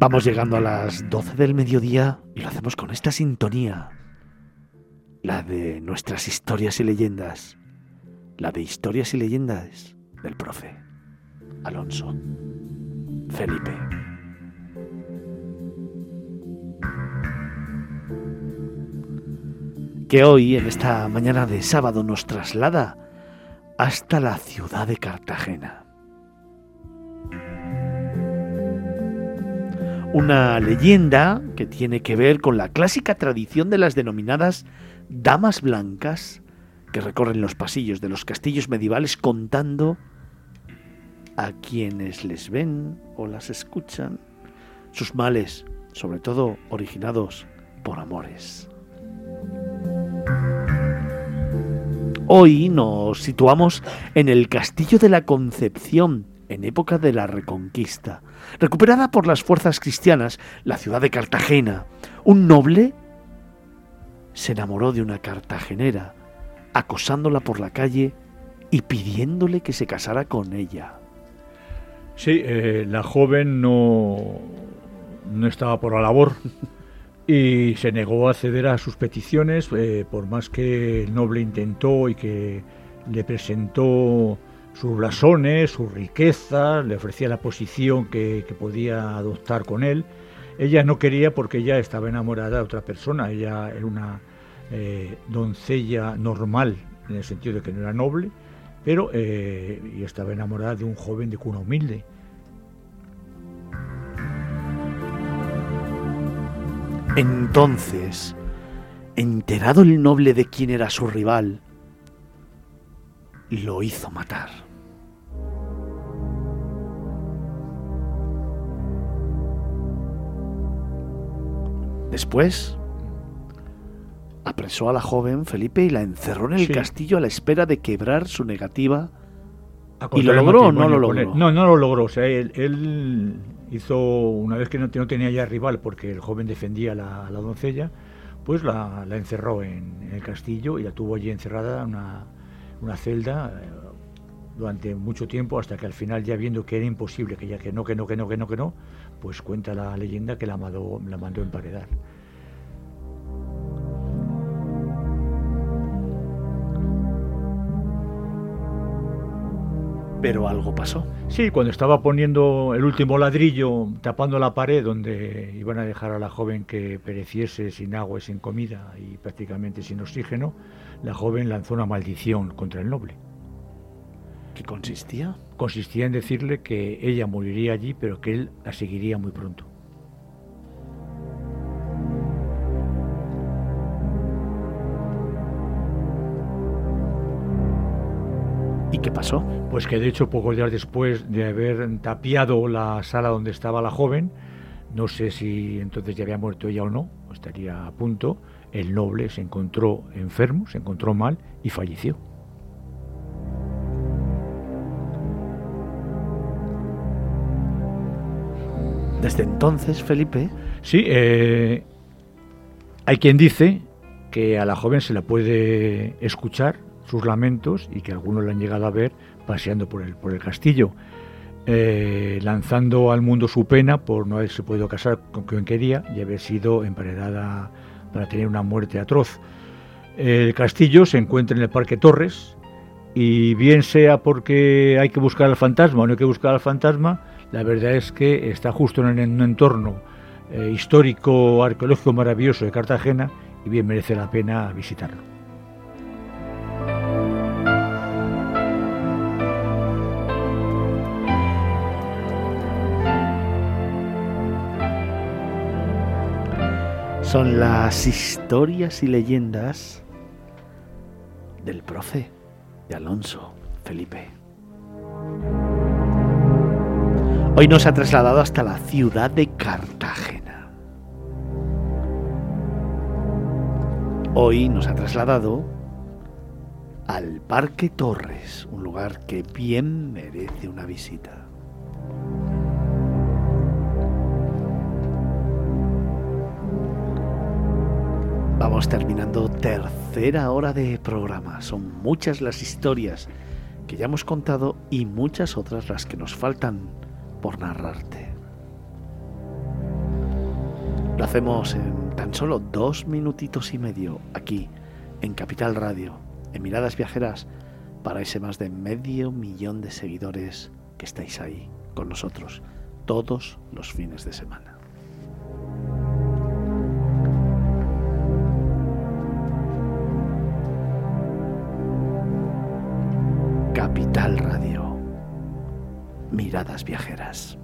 Vamos llegando a las 12 del mediodía y lo hacemos con esta sintonía. La de nuestras historias y leyendas. La de historias y leyendas del profe Alonso Felipe. Que hoy, en esta mañana de sábado, nos traslada hasta la ciudad de Cartagena. Una leyenda que tiene que ver con la clásica tradición de las denominadas damas blancas que recorren los pasillos de los castillos medievales contando a quienes les ven o las escuchan sus males, sobre todo originados por amores. Hoy nos situamos en el Castillo de la Concepción, en época de la Reconquista. Recuperada por las fuerzas cristianas, la ciudad de Cartagena, un noble se enamoró de una cartagenera, acosándola por la calle y pidiéndole que se casara con ella. Sí, eh, la joven no, no estaba por la labor y se negó a ceder a sus peticiones, eh, por más que el noble intentó y que le presentó sus blasones, su riqueza, le ofrecía la posición que, podía adoptar con él. Ella no quería porque ella estaba enamorada de otra persona, ella era una eh, doncella normal, en el sentido de que no era noble, pero eh, y estaba enamorada de un joven de cuna humilde. Entonces, enterado el noble de quién era su rival, lo hizo matar. Después, apresó a la joven Felipe y la encerró en el castillo a la espera de quebrar su negativa. ¿Y lo logró o no lo logró? No, no lo logró. O sea, él, hizo, una vez que no, tenía ya rival porque el joven defendía a la, la doncella, pues la, encerró en, el castillo y la tuvo allí encerrada una, una celda eh, durante mucho tiempo hasta que al final ya viendo que era imposible, que ya que no, que no, que no, que no, que no, pues cuenta la leyenda que la mandó, la mandó emparedar. Pero algo pasó. Sí, cuando estaba poniendo el último ladrillo, tapando la pared donde iban a dejar a la joven que pereciese sin agua y sin comida y prácticamente sin oxígeno, la joven lanzó una maldición contra el noble. ¿Qué consistía? Consistía en decirle que ella moriría allí, pero que él la seguiría muy pronto. ¿Y qué pasó? Pues que de hecho pocos días después de haber tapiado la sala donde estaba la joven, no sé si entonces ya había muerto ella o no, estaría a punto, el noble se encontró enfermo, se encontró mal y falleció. Desde entonces, Felipe. Sí, eh, hay quien dice que a la joven se la puede escuchar sus lamentos y que algunos la han llegado a ver paseando por el, por el castillo, eh, lanzando al mundo su pena por no haberse podido casar con quien quería y haber sido emparedada para tener una muerte atroz. El castillo se encuentra en el Parque Torres y bien sea porque hay que buscar al fantasma o no hay que buscar al fantasma, la verdad es que está justo en un entorno eh, histórico, arqueológico maravilloso de Cartagena y bien merece la pena visitarlo. Son las historias y leyendas del profe de Alonso Felipe. Hoy nos ha trasladado hasta la ciudad de Cartagena. Hoy nos ha trasladado al Parque Torres, un lugar que bien merece una visita. Vamos terminando tercera hora de programa. Son muchas las historias que ya hemos contado y muchas otras las que nos faltan por narrarte. Lo hacemos en tan solo dos minutitos y medio aquí, en Capital Radio, en Miradas Viajeras, para ese más de medio millón de seguidores que estáis ahí con nosotros todos los fines de semana. Capital Radio. Miradas viajeras.